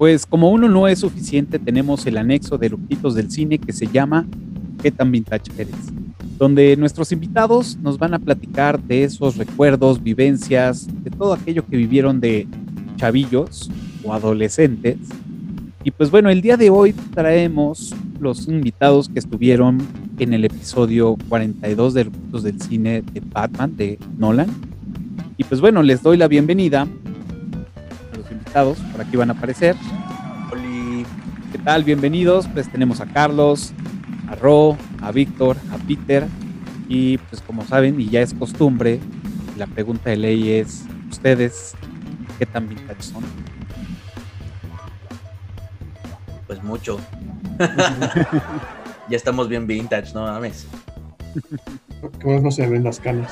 Pues como uno no es suficiente, tenemos el anexo de Lujitos del Cine que se llama ¿Qué tan vintage eres? Donde nuestros invitados nos van a platicar de esos recuerdos, vivencias, de todo aquello que vivieron de chavillos o adolescentes. Y pues bueno, el día de hoy traemos los invitados que estuvieron en el episodio 42 de Lujitos del Cine de Batman de Nolan. Y pues bueno, les doy la bienvenida invitados, por aquí van a aparecer. Oli. ¿Qué tal? Bienvenidos. Pues tenemos a Carlos, a Ro, a Víctor, a Peter. Y pues como saben, y ya es costumbre, la pregunta de ley es, ¿ustedes qué tan vintage son? Pues mucho. ya estamos bien vintage, no mames. Que más no se ven las canas.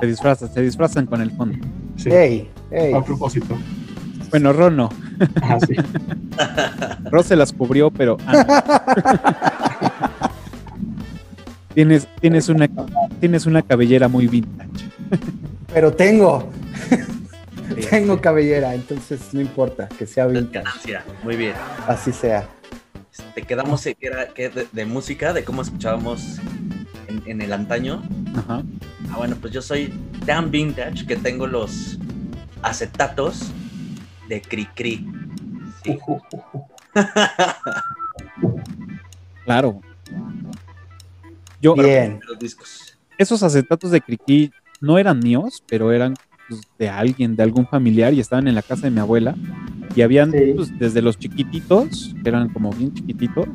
Se disfrazan, se disfrazan con el fondo. Sí, Ey, ey. a propósito. Bueno, Ro no. Ah, sí. Ro se las cubrió, pero... ah. tienes, tienes, una, tienes una cabellera muy vintage. Pero tengo, tengo cabellera, entonces no importa que sea vintage. Muy bien. Así sea. Te quedamos que era que de, de música, de cómo escuchábamos en, en el antaño. Ajá. Ah, bueno, pues yo soy tan vintage que tengo los acetatos de Cricri. Sí. Claro. Yo, Bien. Los discos. esos acetatos de Criqui no eran míos, pero eran pues, de alguien, de algún familiar, y estaban en la casa de mi abuela. Y habían Sí. pues, desde los chiquititos, que eran como bien chiquititos,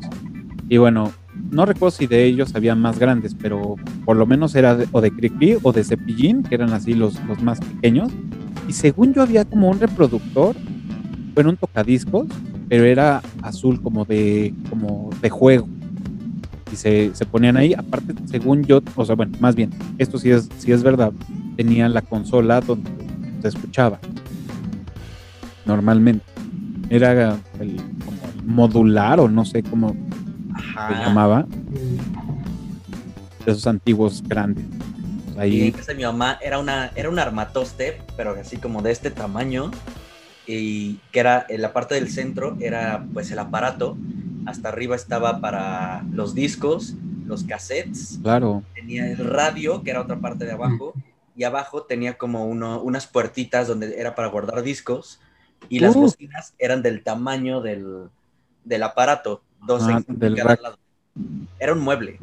y bueno, no recuerdo si de ellos había más grandes, pero por lo menos era de- o de Cricri o de Cepillín, que eran así los, los más pequeños. Y según yo había como un reproductor, bueno, un tocadiscos, pero era azul como de, como de juego. Y se, se ponían ahí, aparte, según yo, o sea, bueno, más bien, esto sí es, sí es verdad, tenían la consola donde se escuchaba. Normalmente. Era el modular o no sé cómo se Ajá. llamaba, de esos antiguos grandes. Y Ahí, en casa de mi mamá era una era un armatoste, pero así como de este tamaño y que era en la parte del centro era pues el aparato, hasta arriba estaba para los discos, los cassettes, claro, tenía el radio que era otra parte de abajo. Y abajo tenía como uno, unas puertitas donde era para guardar discos. Y las Uh. bocinas eran del tamaño del, del aparato, dos Ah, en del cada rack. lado. Era un mueble.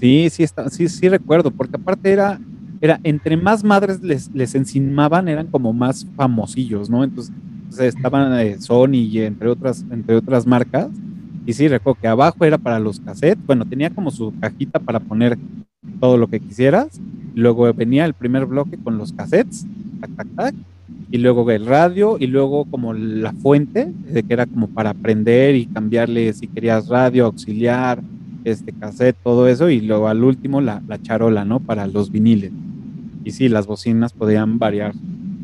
Sí, sí, está, sí, sí recuerdo, porque aparte era, era entre más madres les, les encimaban, eran como más famosillos, ¿no? Entonces, entonces estaban eh, Sony y entre otras, entre otras marcas. Y sí, recuerdo que abajo era para los cassettes, bueno, tenía como su cajita para poner todo lo que quisieras. Luego venía el primer bloque con los cassettes, tac, tac, tac. Y luego el radio, y luego como la fuente, de que era como para prender y cambiarle si querías radio, auxiliar, este cassette, todo eso, y luego al último la, la charola, ¿no? Para los viniles. Y sí, las bocinas podían variar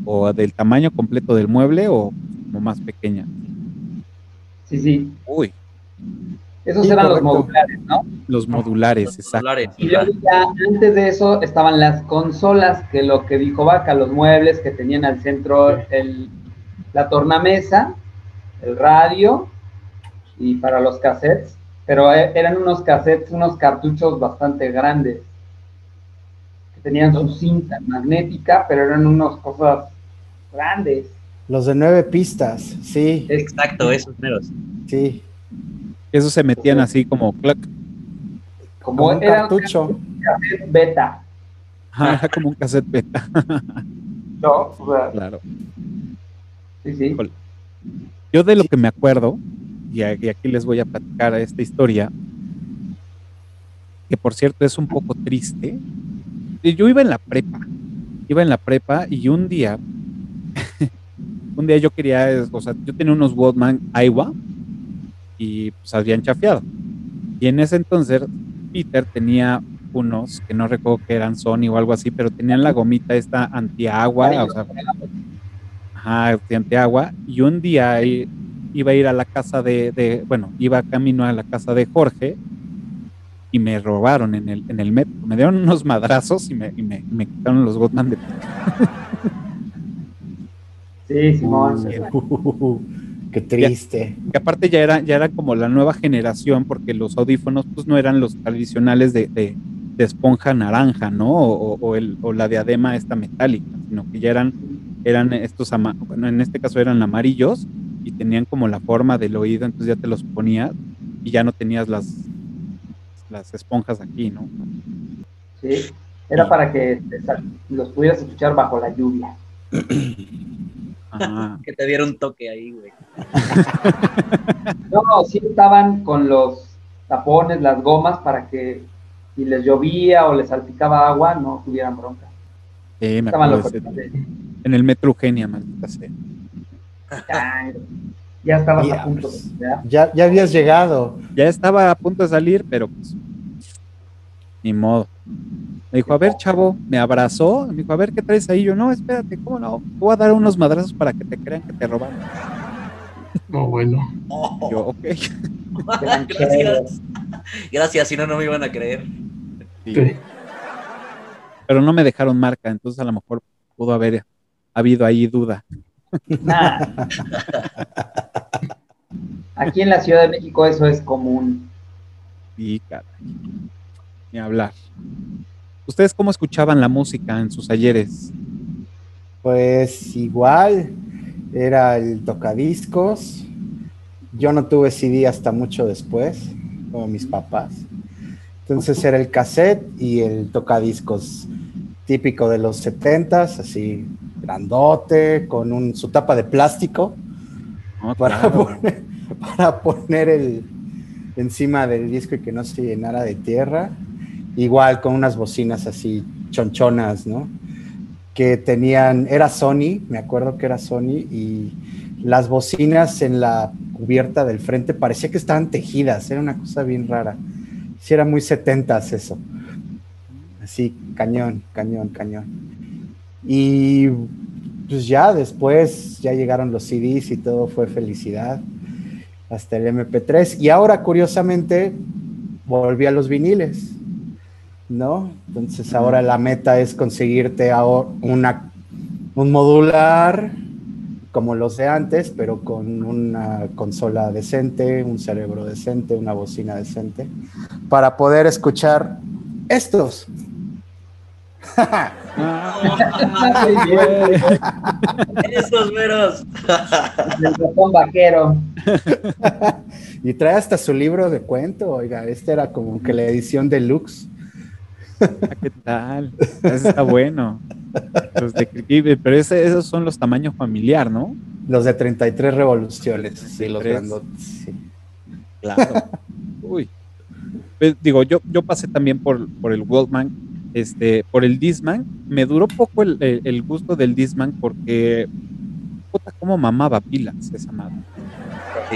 o del tamaño completo del mueble o como más pequeña. Sí, sí. Uy, Esos Sí, eran los modulares, ¿no? los modulares, Los exacto. Y luego ya antes de eso estaban las consolas, que lo que dijo Vaca, los muebles que tenían al centro el, la tornamesa, el radio y para los cassettes, pero eh, eran unos cassettes, unos cartuchos bastante grandes, que tenían su cinta magnética, pero eran unas cosas grandes. Los de nueve pistas, sí, Exacto, esos meros. sí. Esos se metían así como clac, Como, Como un cartucho. cassettes beta, ajá, como un cassette beta, ¿no? O sea, claro. sí, sí. Yo de lo que me acuerdo, y aquí les voy a platicar esta historia, que por cierto es un poco triste. Yo iba en la prepa, iba en la prepa y un día, un día yo quería, o sea, yo tenía unos Walkman Iowa y pues habían chafeado. Y en ese entonces Peter tenía unos que no recuerdo que eran Sony o algo así, pero tenían la gomita esta antiagua, o sea, Ajá, de agua. Y un día iba a ir a la casa de, de- bueno, iba camino a la casa de Jorge y me robaron en el, en el metro. Me dieron unos madrazos y me, y me, me quitaron los Goldman de Sí, Sí, Simón. Sí, qué triste. que aparte ya era, ya era como la nueva generación, porque los audífonos pues no eran los tradicionales de, de- de esponja naranja, ¿no? O, o el, o la diadema esta metálica, sino que ya eran, eran estos, ama- bueno, en este caso eran amarillos y tenían como la forma del oído, entonces ya te los ponías y ya no tenías las, las esponjas aquí, ¿no? Sí. Era para que los pudieras escuchar bajo la lluvia. Que te diera un toque ahí, güey. No, sí estaban con los tapones, las gomas, para que si les llovía o les salpicaba agua, no tuvieran bronca. sí, me Estaban acuerdo los ese- en el Metro Eugenia, maldita sea. Ya, ya estabas a punto. ¿verdad? Ya, ya habías llegado. Ya estaba a punto de salir, pero pues ni modo. Me dijo, a ver, chavo, me abrazó, me dijo, a ver, ¿qué traes ahí? Yo, no, espérate, ¿cómo no? Te Voy a dar unos madrazos para que te crean que te robaron. No, bueno. Yo, ok. Gracias. Gracias, si no, no me iban a creer. Sí. Sí. Pero no me dejaron marca, entonces a lo mejor pudo haber habido ahí duda. Nada. Aquí en la Ciudad de México eso es común. Y caray, ni hablar. ¿Ustedes cómo escuchaban la música en sus ayeres? Pues igual, era el tocadiscos. Yo no tuve CD hasta mucho después, como mis papás. Entonces era el cassette y el tocadiscos típico de los setentas, así grandote, con un, su tapa de plástico No, para, claro. poner, para poner el encima del disco y que no se llenara de tierra. Igual con unas bocinas así chonchonas, ¿no? Que tenían, era Sony, me acuerdo que era Sony, y las bocinas en la cubierta del frente parecía que estaban tejidas, era una cosa bien rara. Sí, era muy setentas eso. Así, cañón, cañón, cañón. Y pues ya después ya llegaron los CDs y todo fue felicidad hasta el MP3 y ahora curiosamente volví a los viniles, ¿no? Entonces ahora la meta es conseguirte ahora una un modular como los de antes, pero con una consola decente, un cerebro decente, una bocina decente, para poder escuchar estos. Ah. Esos meros. El ratón vaquero. Y trae hasta su libro de cuento, oiga, este era como que la edición deluxe. ¿Qué tal? Está bueno. Los de- pero ese- esos son los tamaños familiar, ¿no? Los de 33 revoluciones, sí, los 33. grandotes. sí. Claro. Uy. Pues, digo, yo, yo pasé también por, por el Walkman, este, por el Disman. Me duró poco el, el- el gusto del Disman porque, puta, cómo mamaba pilas esa madre.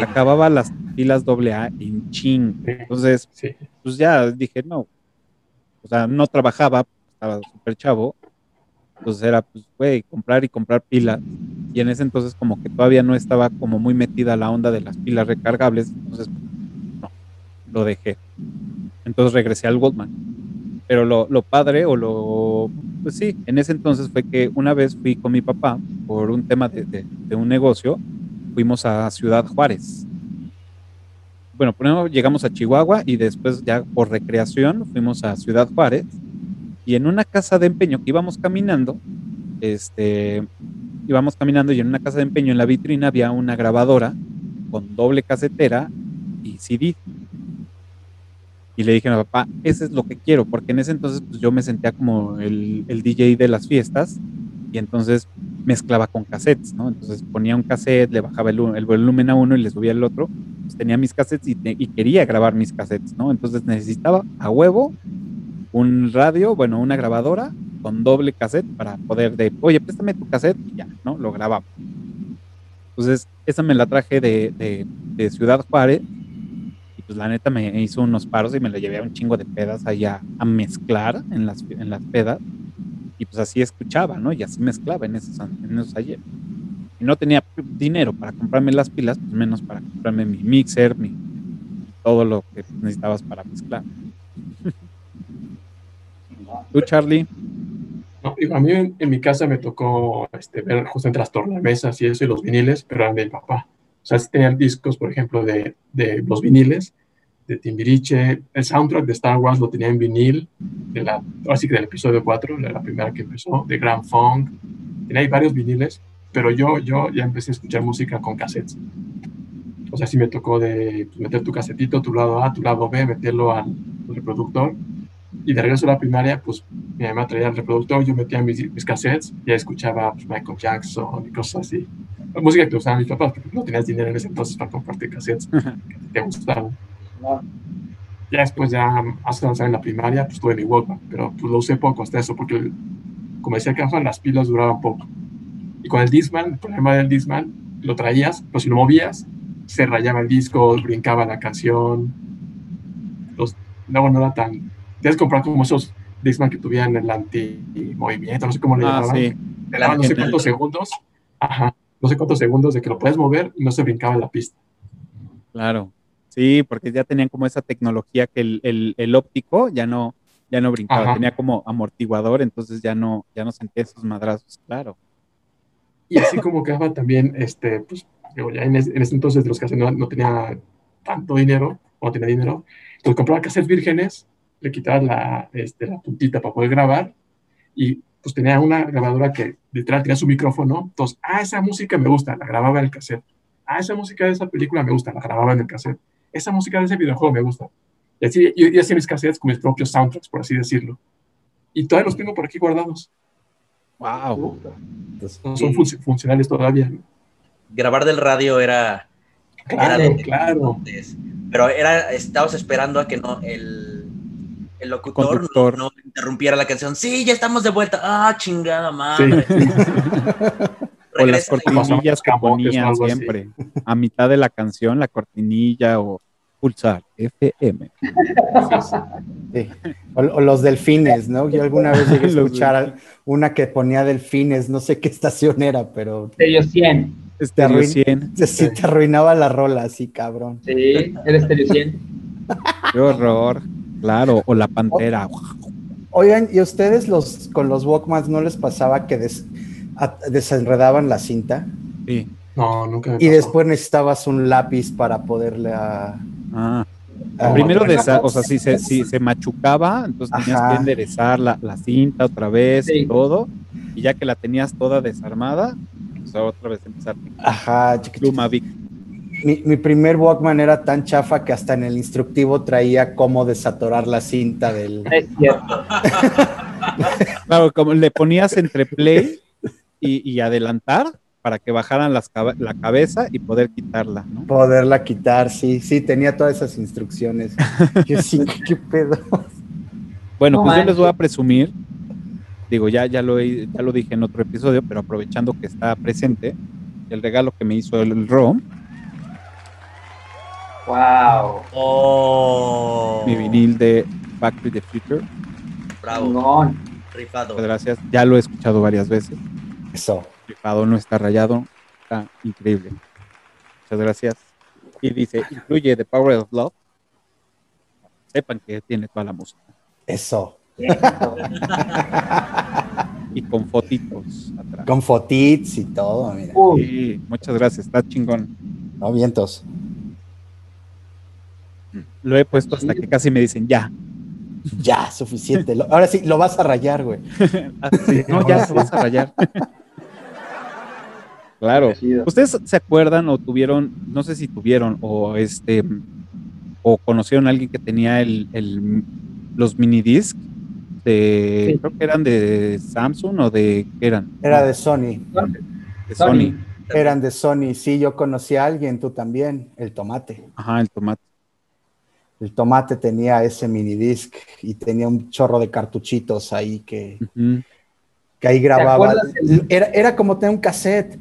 Acababa las pilas AA en ching. Entonces, Sí. pues ya dije, no. O sea, no trabajaba, estaba súper chavo. Entonces era, pues, güey, comprar y comprar pilas. Y en ese entonces como que todavía no estaba como muy metida la onda de las pilas recargables. Entonces, no, lo dejé. Entonces regresé al Walkman. Pero lo, lo padre o lo... Pues sí, en ese entonces fue que una vez fui con mi papá por un tema de- de un negocio. Fuimos a Ciudad Juárez. Bueno, primero llegamos a Chihuahua y después ya por recreación fuimos a Ciudad Juárez. Y en una casa de empeño que íbamos caminando, este, íbamos caminando y en una casa de empeño en la vitrina había una grabadora con doble casetera y CD. Y le dije a mi papá, ese es lo que quiero, porque en ese entonces pues, yo me sentía como el, el DJ de las fiestas y entonces mezclaba con cassettes, ¿no? Entonces ponía un cassette, le bajaba el, el volumen a uno y le subía el otro, pues tenía mis cassettes y, te- y quería grabar mis cassettes, ¿no? Entonces necesitaba a huevo un radio, bueno, una grabadora con doble cassette para poder de, oye, préstame tu cassette y ya, ¿no? Lo grabamos. Entonces, esa me la traje de, de, de Ciudad Juárez y pues la neta me hizo unos paros y me la llevé a un chingo de pedas allá a mezclar en las, en las pedas y pues así escuchaba, ¿no? Y así mezclaba en esos, en esos ayer. Y no tenía dinero para comprarme las pilas, pues menos para comprarme mi mixer, mi, todo lo que necesitabas para mezclar. ¿Tú, Charlie? No, a mí en, en mi casa me tocó este, ver justamente las tornamesas y eso y los viniles, pero eran de mi papá. O sea, sí tenían discos, por ejemplo, de, de los viniles, de Timbiriche. El soundtrack de Star Wars lo tenía en vinil, de la, así que del episodio 4, de la primera que empezó, de Grand Funk. Tenía ahí varios viniles, pero yo, yo ya empecé a escuchar música con cassettes. O sea, sí me tocó de pues, meter tu casetito, tu lado A, tu lado B, meterlo al reproductor. Y de regreso a la primaria, pues mi mamá traía el reproductor, yo metía mis, mis cassettes, ya escuchaba pues, Michael Jackson y cosas así. La música que usaban mis papás, porque no tenías dinero en ese entonces para compartir cassettes que te gustaban. Ya después, ya más avanzar en la primaria, pues tuve mi Walkman, pero pues lo usé poco hasta eso, porque como decía Cafa, las pilas duraban poco. Y con el Discman, el problema del Discman, lo traías, pero si lo movías, se rayaba el disco, brincaba la canción. Los, no era tan. Tienes que comprar como esos Discman que tuvieran el anti-movimiento, no sé cómo le Ah, llamaban. sí. Te daban no sé cuántos segundos. Ajá, no sé cuántos segundos de que lo puedes mover y no se brincaba en la pista. Claro. Sí, porque ya tenían como esa tecnología que el, el- el óptico ya no, ya no brincaba, Ajá. tenía como amortiguador, entonces ya no, ya no sentía esos madrazos, claro. Y así como Cafa también, este, pues, digo, ya en, ese- en ese entonces de los cassettes no, no tenía tanto dinero, o no tenía dinero, entonces compraba cassettes vírgenes, le quitaba la, este, la puntita para poder grabar, y pues tenía una grabadora que literal tenía su micrófono, entonces, ah, esa música me gusta, la grababa en el cassette, ah, esa música de esa película me gusta, la grababa en el cassette, esa música de ese videojuego me gusta. Y así, yo, yo hacía mis cassettes con mis propios soundtracks, por así decirlo. Y todavía los tengo por aquí guardados. Wow. Entonces, No son func- funcionales todavía. Grabar del radio era. Claro, era de- claro. Pero era, estabas esperando a que no el, el locutor. No, no interrumpiera la canción. Sí, ya estamos de vuelta. Ah, chingada madre. O las cortinillas que ponían siempre. A mitad de la canción, la cortinilla o pulsar FM. sí. O, o los delfines, ¿no? Yo alguna vez llegué a escuchar una que ponía delfines, no sé qué estación era, pero Stereo 100. Estéreo arruin- 100. sí te arruinaba la rola así, cabrón. Sí, el Stereo 100. Qué horror. Claro, o la pantera. Oigan, ¿y a ustedes los con los Walkmans no les pasaba que des- a- desenredaban la cinta Sí. No, nunca me y pasó. después necesitabas un lápiz para poderle a, Ah. a- Primero, desa- o sea, si se, si se machucaba, entonces tenías que enderezar la, la cinta otra vez y todo. Y ya que la tenías toda desarmada, pues otra vez empezar. Ajá, Pluma Vic. mi, mi primer Walkman era tan chafa que hasta en el instructivo traía cómo desatorar la cinta del... Es cierto. Claro, como le ponías entre play y, y adelantar para que bajaran las la cabeza y poder quitarla, ¿no? Poderla quitar, sí, sí, tenía todas esas instrucciones. Yo sí, ¿qué pedo? Bueno, No pues yo les voy a presumir, digo, ya, ya, lo, he- ya lo dije en otro episodio, pero aprovechando que está presente, el regalo que me hizo el, el ROM, Wow. Oh. mi vinil de Back to the Future, Bravo. Rifado. gracias, ya lo he escuchado varias veces, Eso. rifado, no está rayado, está increíble. Muchas gracias. Y dice, incluye The Power of Love. Sepan que tiene toda la música. Eso. Y con fotitos atrás. Con fotits y todo, mira. Sí, muchas gracias, está chingón. No vientos. Lo he puesto hasta que casi me dicen ya. Ya, suficiente. Ahora sí, lo vas a rayar, güey. Ah, sí, no, ya lo vas a rayar. claro. ¿Ustedes se acuerdan o tuvieron, no sé si tuvieron o este o conocieron a alguien que tenía el, el- los mini disc de Sí. creo que eran de Samsung o de ¿qué eran? Era de Sony. de Sony. Sony. Eran de Sony. Sí, yo conocí a alguien, tú también. El tomate. Ajá, el tomate. El tomate tenía ese mini disc y tenía un chorro de cartuchitos ahí que, que ahí grababa. Era, era como tener un cassette,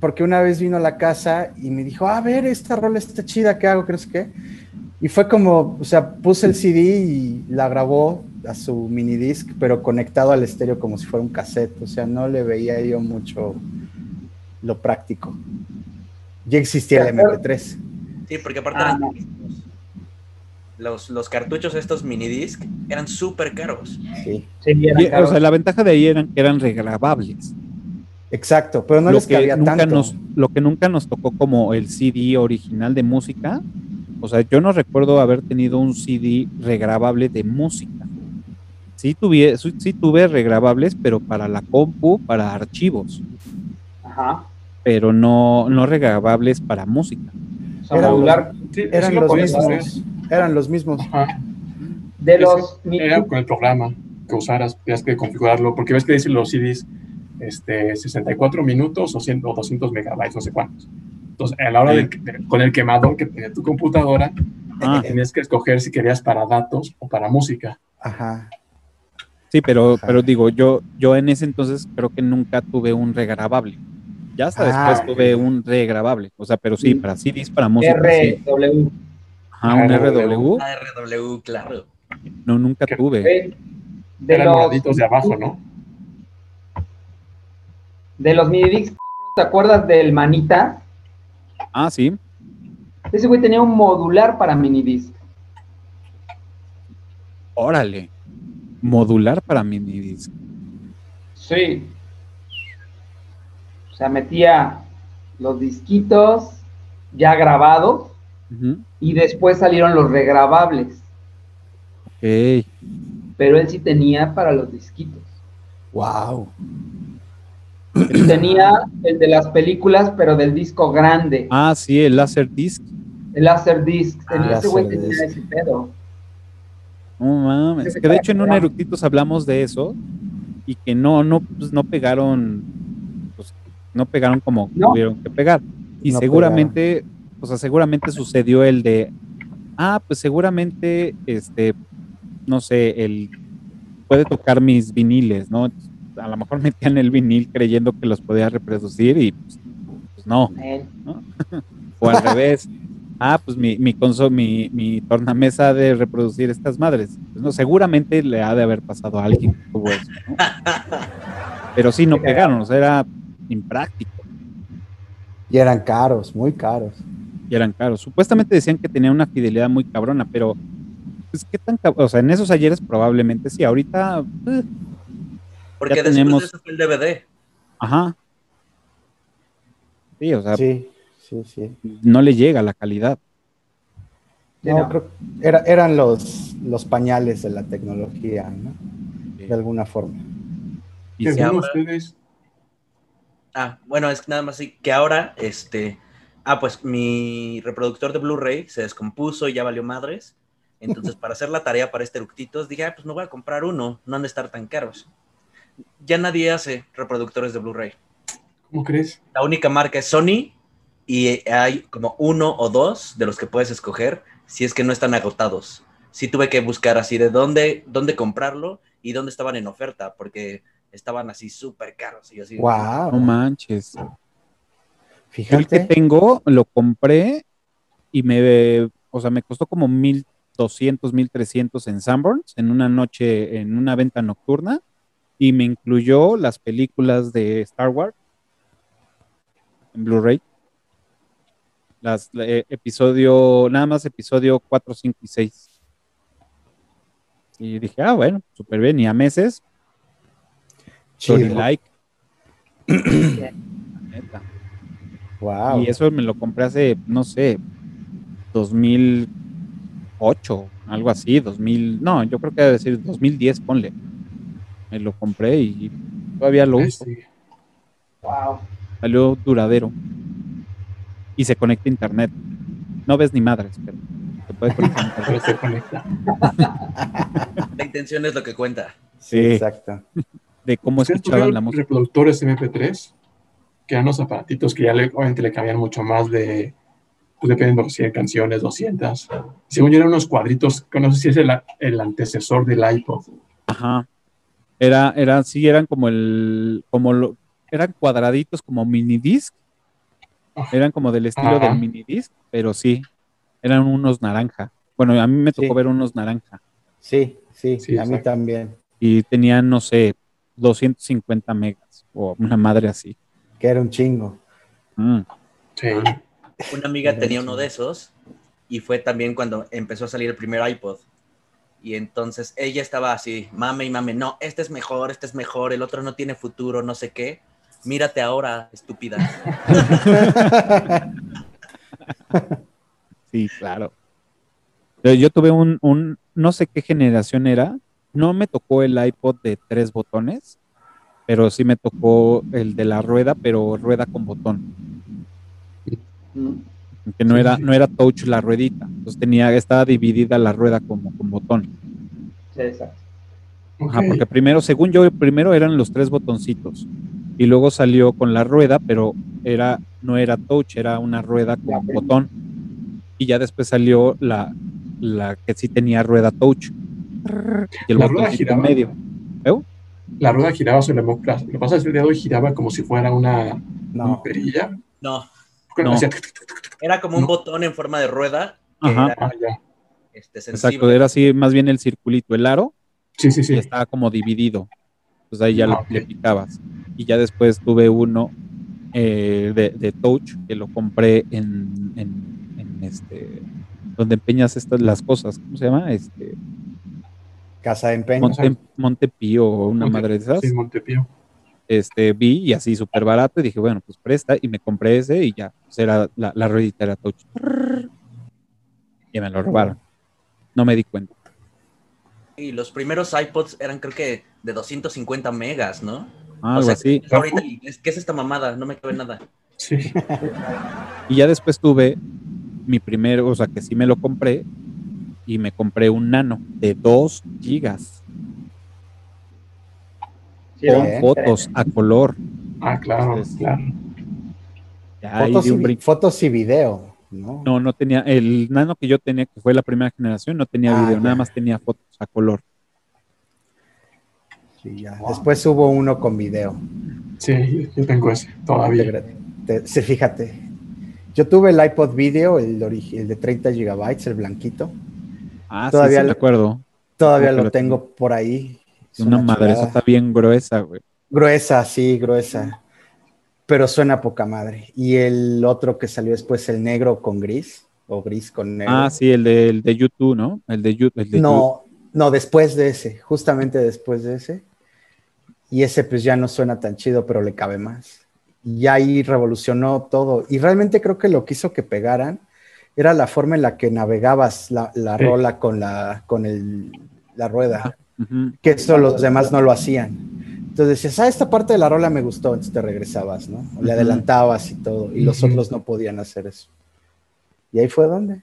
porque una vez vino a la casa y me dijo, a ver, esta rola está chida, ¿qué hago? ¿Crees que? Y fue como, o sea, puse el CD y la grabó a su mini disc, pero conectado al estéreo como si fuera un cassette. O sea, no le veía yo mucho lo práctico. Ya existía el ¿Te acuerdas? MP3. Sí, porque aparte Ah, eran no. discos. los, los cartuchos estos mini disc eran súper caros. Sí, Sí, era Y, o sea, la ventaja de ahí eran que eran regrabables. Exacto, pero no lo, les que cabía nunca tanto. nos, lo que nunca nos tocó como el CD original de música. O sea, yo no recuerdo haber tenido un CD regrabable de música. Sí tuve, sí, tuve regrabables, pero para la compu, para archivos, Ajá. pero no, no regrabables para música. O sea, Era modular. Sí, Eran sí lo los mismos. Eran los mismos. Ajá. De los Era con el programa que usaras, tenías que configurarlo, porque ves que dicen los CDs este, 64 minutos o, 100 o 200 megabytes, no sé cuántos. Entonces, a la hora Sí. de, de- con el quemador que tenía tu computadora, Ah, tenías que escoger si querías para datos o para música. Ajá. sí, pero, Ajá. pero digo, yo, yo en ese entonces creo que nunca tuve un regrabable. Ya hasta Ah, después tuve un regrabable. O sea, pero sí, Mm. para CDs, para música. sí. RW. Ajá, un RW. RW, claro. No, nunca tuve. ¿ok? De Eran los, moraditos de abajo, ¿no? De los mini discs, ¿te acuerdas del Manita? Ah, sí. Ese güey tenía un modular para mini disc. Órale. Modular para mini disc. Sí. O sea, metía los disquitos ya grabados y después salieron los regrabables. Ok. Pero él sí tenía para los disquitos. Wow. Y tenía el de las películas, pero del disco grande. Ah, sí, el laser disc. El Laser Disc. Ah, ese güey tenía ese pedo. No mames. Que de hecho en un Eructitos hablamos de eso y que no, no, pues no pegaron, pues no pegaron como No. tuvieron que pegar. Y No seguramente, o sea, seguramente sucedió el de, ah, pues seguramente, este, no sé, el puede tocar mis viniles, ¿no? A lo mejor metían el vinil creyendo que los podía reproducir y pues, pues no. O al revés. Ah, pues mi, mi, conso- mi, mi tornamesa de reproducir estas madres. Pues no, seguramente le ha de haber pasado a alguien que tuvo eso, ¿no? Pero sí, no pegaron, o sea, era impráctico Y eran caros, muy caros. y eran caros. Supuestamente decían que tenía una fidelidad muy cabrona, pero pues qué tan cab- o sea, en esos ayeres probablemente sí, ahorita, eh, Porque Ya después tenemos- de eso fue el DVD. ajá. Sí, o sea, Sí, sí, sí. no le llega la calidad. No, no. creo- era- eran los, los pañales de la tecnología, ¿no? De alguna forma. Y Que ahora- ustedes Ah, bueno, es nada más así que ahora, este, ah, pues mi reproductor de Blu-ray se descompuso y ya valió madres. Entonces, para hacer la tarea para este Eructitos, dije, ah, pues me voy a comprar uno, no han de estar tan caros. Ya nadie hace reproductores de Blu-ray. ¿Cómo crees? La única marca es Sony y hay como uno o dos de los que puedes escoger si es que no están agotados. Sí tuve que buscar así de dónde, dónde comprarlo y dónde estaban en oferta, porque estaban así súper caros. Y yo así, no Wow. manches. Yo el que Fíjate. tengo lo compré y me, o sea, me costó como 1200, 1300 en Sanborns en una noche, en una venta nocturna y me incluyó las películas de Star Wars en Blu-ray. Las eh, episodio, nada más episodio 4, 5 y 6. Y dije, ah, bueno, súper bien. Y a meses, Chido. like. Neta. Wow. Y eso me lo compré hace, no sé, 2008, algo así, 2000, no, yo creo que debe decir 2010, ponle. Me lo compré y todavía lo uso. Sí. Wow. Salió duradero. Y se conecta a internet. No ves ni madres, pero se puede conectar a Pero internet. se conecta. La intención es lo que cuenta. Sí, Sí. exacto. De cómo ¿Ustedes escuchaban la música. reproductores MP3, que eran unos aparatitos que ya le, obviamente le cabían mucho más de, pues dependiendo de 100 canciones, 200. Según yo eran unos cuadritos, que no sé si es el, el antecesor del iPod. Ajá. Era, era, sí, eran como el, como lo, eran cuadraditos como mini disc. Eran como del estilo Ajá. del mini disc, pero sí, eran unos naranja. Bueno, a mí me tocó Sí. ver unos naranja Sí, sí, Sí, a mí también. y tenían, no sé, 250 megas o una madre así. Que era un chingo. Mm. Sí. Una amiga tenía uno de esos y fue también cuando empezó a salir el primer iPod. Y entonces ella estaba así, mame y mame, no, este es mejor, este es mejor, el otro no tiene futuro, no sé qué. Mírate ahora, estúpida. Sí, claro. Yo tuve un, un, no sé qué generación era, no me tocó el iPod de tres botones, pero sí me tocó el de la rueda, pero rueda con botón. Que no era, no era touch la ruedita, entonces tenía, estaba dividida la rueda como con botón. Sí, exacto. Ajá, porque primero, según yo, primero eran los tres botoncitos y luego salió con la rueda, pero era, no era touch, era una rueda con botón. Y ya después salió la, la que sí tenía rueda touch. Y el La rueda giraba. medio. ¿Eh? La rueda giraba sobre la la- Lo que pasa es que el dedo giraba como si fuera una, una No, perilla. No, No. Hacía- era como un No. botón en forma de rueda Ajá. era Ah, este. Exacto, era así más bien el circulito, el aro, Sí, sí, y sí. estaba como dividido. Pues ahí ya Ah, le picabas. Y ya después tuve uno eh, de, de touch que lo compré en, en, en este donde empeñas estas las cosas, ¿cómo se llama? Este casa de empeño. Monte, Montepío o una Monte- madre de esas. Sí, Montepío. Este vi y así súper barato y dije, bueno, pues presta y me compré ese y ya, pues era la, la ruedita era touch. Y me lo robaron. No me di cuenta. Y los primeros iPods eran creo que de 250 megas, ¿no? Algo o sea, así. ahorita, ¿qué es esta mamada? No me cabe nada. Sí. Y ya después tuve mi primer, o sea, que sí me lo compré y me compré un nano de 2 gigas Sí, con fotos a color. Ah, claro, Entonces, claro. Fotos y, un fotos y video, ¿no? No, no tenía, el nano que yo tenía, que fue la primera generación, no tenía Ah, video, ya. nada más tenía fotos a color. Sí, ya. Después hubo uno con video. Sí, yo tengo ese todavía. Te- sí, fíjate. Yo tuve el iPod video, el, de 30 gigabytes, el blanquito. Ah, Todavía sí, sí, lo- me acuerdo. Todavía lo tengo por ahí. Es Una madre, esa está bien gruesa, güey. Gruesa, sí, gruesa. Pero suena poca madre. Y el otro que salió después, el negro con gris, o gris con negro. Ah, sí, el de, el de YouTube, ¿no? El de YouTube. El de no, no, después de ese, justamente después de ese. Y ese pues ya no suena tan chido, pero le cabe más. Y ahí revolucionó todo. Y realmente creo que lo que hizo que pegaran era la forma en la que navegabas la, la Sí. rola con la, con el, la rueda. Que eso los demás no lo hacían. Entonces decías, ah, esta parte de la rola me gustó, entonces te regresabas, ¿no? O le adelantabas y todo, y los otros no podían hacer eso. Y ahí fue donde.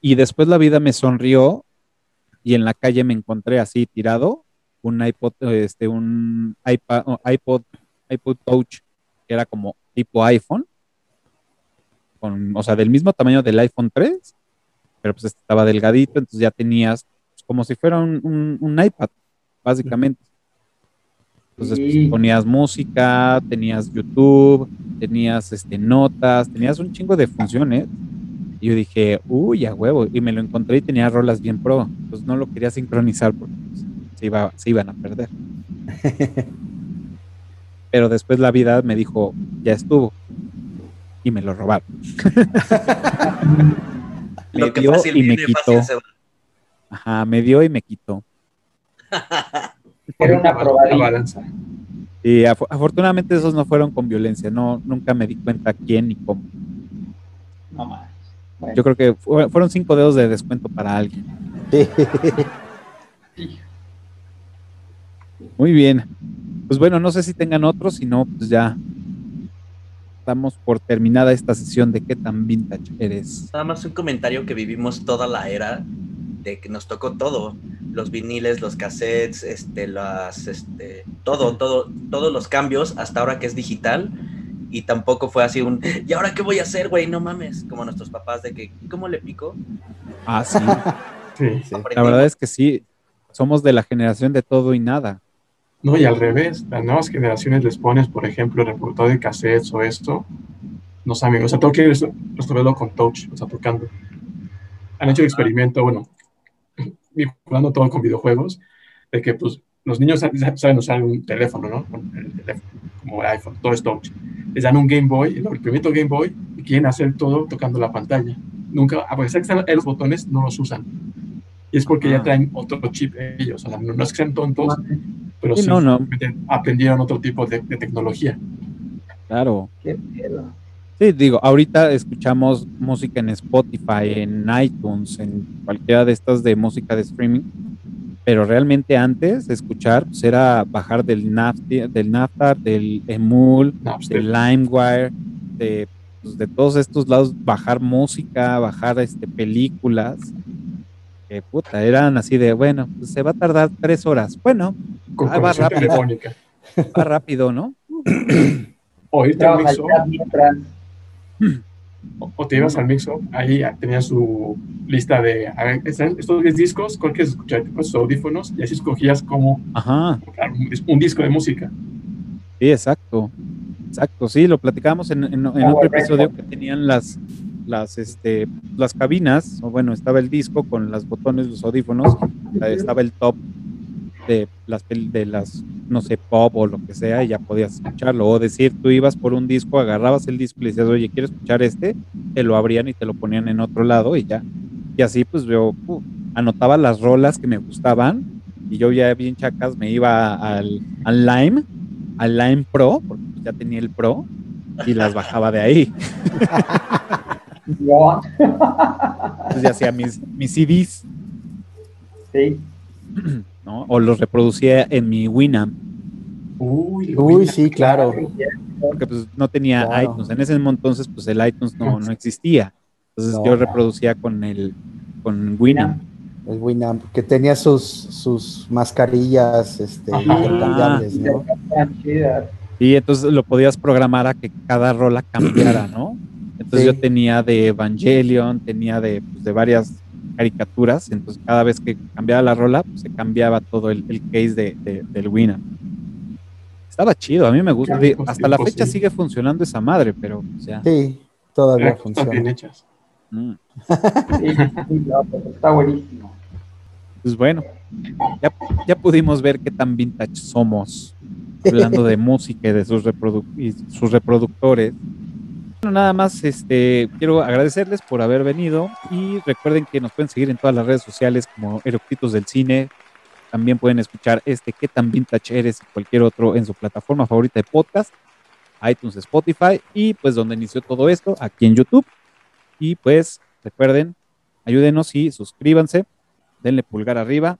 Y después la vida me sonrió y en la calle me encontré así tirado un iPod, este, un iPad, iPod, iPod Touch que era como tipo iPhone, con, o sea, del mismo tamaño del iPhone 3, pero pues estaba delgadito, entonces ya tenías como si fuera un, un- un iPad, básicamente. Entonces pues, ponías música, tenías YouTube, tenías este, notas, tenías un chingo de funciones. Y yo dije, uy, a huevo. Y me lo encontré y tenía rolas bien pro. Pues no lo quería sincronizar porque pues, se, iba, se iban a perder. Pero después la vida me dijo, ya estuvo. Y me lo robaron. me Lo que dio fácil y me quitó. fácil se va. Ajá, me dio y me quitó. Era una La probadita. balanza. Y af- afortunadamente esos no fueron con violencia. No, nunca me di cuenta quién ni cómo. No más. Bueno, Yo creo que fu- fueron cinco dedos de descuento para alguien. sí. Muy bien. Pues bueno, no sé si tengan otros, si no, pues ya damos por terminada esta sesión de qué tan vintage eres. Nada más un comentario que vivimos toda la era de que nos tocó todo. Los viniles, los cassettes, este, las, este, todo, todo, todos los cambios hasta ahora que es digital. Y tampoco fue así un, ¿y ahora qué voy a hacer, güey? No mames. Como nuestros papás de que, ¿y cómo le pico? Ah, sí. Sí. Sí. La verdad es que sí, somos de la generación de todo y nada. No, y al revés, las nuevas generaciones les pones, por ejemplo, el reproductor de cassettes o esto, no saben, o sea, tengo que resolverlo con touch, o sea, tocando. Han hecho el experimento, bueno, vinculando todo con videojuegos, de que pues los niños sa- saben usar un teléfono, ¿no? El teléfono, como el iPhone, todo es touch. Les dan un Game Boy, el primerito Game Boy, y quieren hacer todo tocando la pantalla. nunca, a pesar de que están en los botones, no los usan. Y es porque Ah. ya traen otro chip ellos. O sea, no, no es que sean tontos, pero Sí, sí, no, no. simplemente aprendieron otro tipo de, de tecnología. Claro. Qué pedo. Sí, digo, ahorita escuchamos música en Spotify, en iTunes, en cualquiera de estas de música de streaming, pero realmente antes escuchar pues, era bajar del Napster, del Napster, del Emul, del LimeWire, de, pues, de todos estos lados, bajar música, bajar este, películas, que puta, eran así de, bueno, pues se va a tardar tres horas. Bueno, Con Ah, va rápido. telefónica. va rápido, ¿no? Mientras. O- te ibas al mixo, ahí tenía su lista de, a ver, están estos 10 discos, ¿cuál quieres escuchar? Tus audífonos y así escogías como Ajá. un, dis- un disco de música. Sí, exacto. Exacto, sí, lo platicábamos en, en- en Ah, otro episodio que tenían las, las, este, las cabinas, o bueno, estaba el disco con los botones, los audífonos, estaba el top de las, de las, no sé, pop o lo que sea, y ya podías escucharlo. O decir, tú ibas por un disco, agarrabas el disco y le decías, oye, ¿quiero escuchar este? Te lo abrían y te lo ponían en otro lado y ya. Y así, pues yo uh, anotaba las rolas que me gustaban y yo ya bien chacas me iba al, al Lime, al Lime Pro, porque ya tenía el Pro, y las bajaba de ahí. Entonces ya hacía mis, mis CDs, sí. ¿no? O los reproducía en mi Winamp, Uy, Uy, Winamp. sí, claro. porque pues no tenía Claro. iTunes. En ese entonces, pues el iTunes no, no existía. Entonces No. yo reproducía con el con Winamp. El Winamp, que tenía sus, sus mascarillas este, intercambiables. Y entonces lo podías programar a que cada rola cambiara, ¿no? Entonces Sí. yo tenía de Evangelion, tenía de, pues, de varias caricaturas, entonces cada vez que cambiaba la rola, pues, se cambiaba todo el, el case de, de- del Winamp. Estaba chido, a mí me gusta. Hasta la fecha sí. sigue funcionando esa madre, pero o sea, Sí, todavía bien funciona. hechas. mm. Está buenísimo. pues bueno, ya, ya pudimos ver qué tan vintage somos, hablando de música y de sus, reprodu- y sus reproductores. Nada más, este, quiero agradecerles por haber venido y recuerden que nos pueden seguir en todas las redes sociales como Eructitos del Cine. También pueden escuchar este qué tan vintage eres y cualquier otro en su plataforma favorita de podcast, iTunes, Spotify y pues donde inició todo esto, aquí en YouTube. Y pues recuerden, ayúdenos y suscríbanse, denle pulgar arriba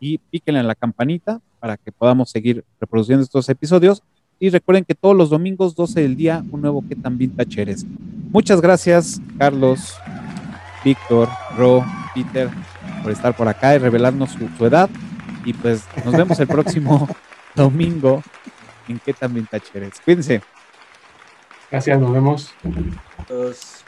y píquenle en la campanita para que podamos seguir reproduciendo estos episodios. Y recuerden que todos los domingos, 12 del día, un nuevo ¿Qué tan vintage eres? Muchas gracias, Carlos, Víctor, Ro, Peter, por estar por acá y revelarnos su, su edad. Y pues nos vemos el próximo domingo en ¿Qué tan vintage eres? Cuídense. Gracias, nos vemos. Entonces,